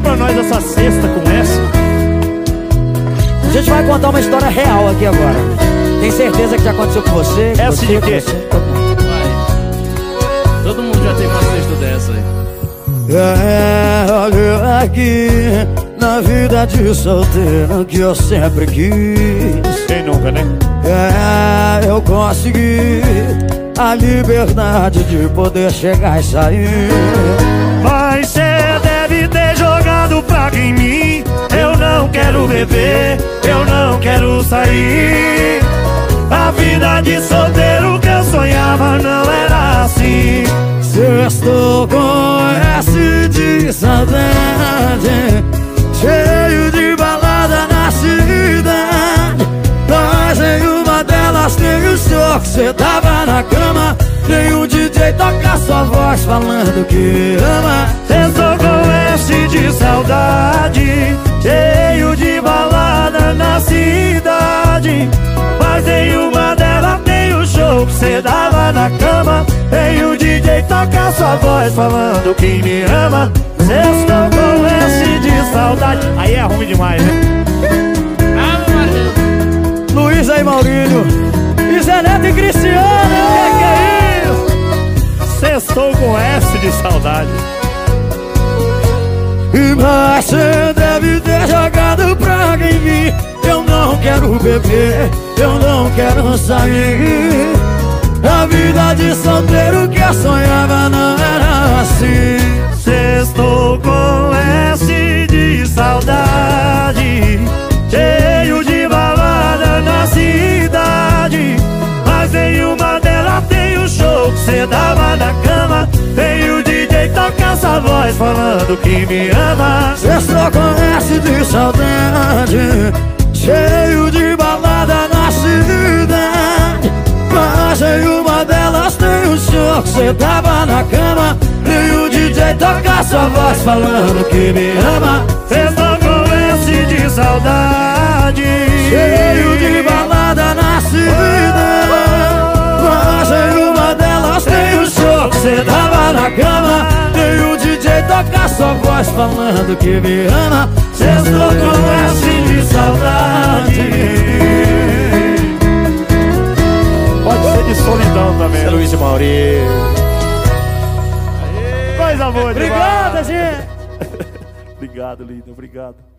pra nós essa cesta com essa. A gente vai contar uma história real aqui agora. Tem certeza que já aconteceu com você? Essa você, de quê? Todo mundo. Vai. Já tem uma cesta dessa aí. É, olha aqui, na vida de solteiro que eu sempre quis. Quem nunca, né? É, eu consegui a liberdade de poder chegar e sair. Ter em mim. Eu não quero beber, eu não quero sair. A vida de solteiro que eu sonhava não era assim. Se eu estou com S de saudade, cheio de balada na cidade. Mas em uma delas tem o senhor que cê tava na cama. Tem um DJ toca sua voz falando que ama. Eu tô voz falando que me ama. Estou com S de saudade. Aí é ruim demais, né? Luiz aí, Maurílio. E Zé Neto e Cristiano. Que que é isso? Com S de saudade. E você deve ter jogado praga em mim Eu não quero beber, eu não quero sair A vida de solteiro que sonhava não assim Sextou com S de saudade. Cheio de balada na cidade. Mas em uma delas tem o show que cê dava na cama. Tem o DJ toca essa voz falando que me ama. Sextou com S de saudade. Cheio de balada na cidade. Mas em uma delas tem o show que cê tava na cama DJ toca sua voz falando que me ama. Sextou com S de saudade. Cheio de balada na cidade. Mas em uma delas tem o show que cê tava na cama. Tem o DJ toca sua voz falando que me ama. Sextou com S de saudade. Pode ser de solidão também Luiz Maurício Coisa boa demais Obrigado, gente! Obrigado, linda, obrigado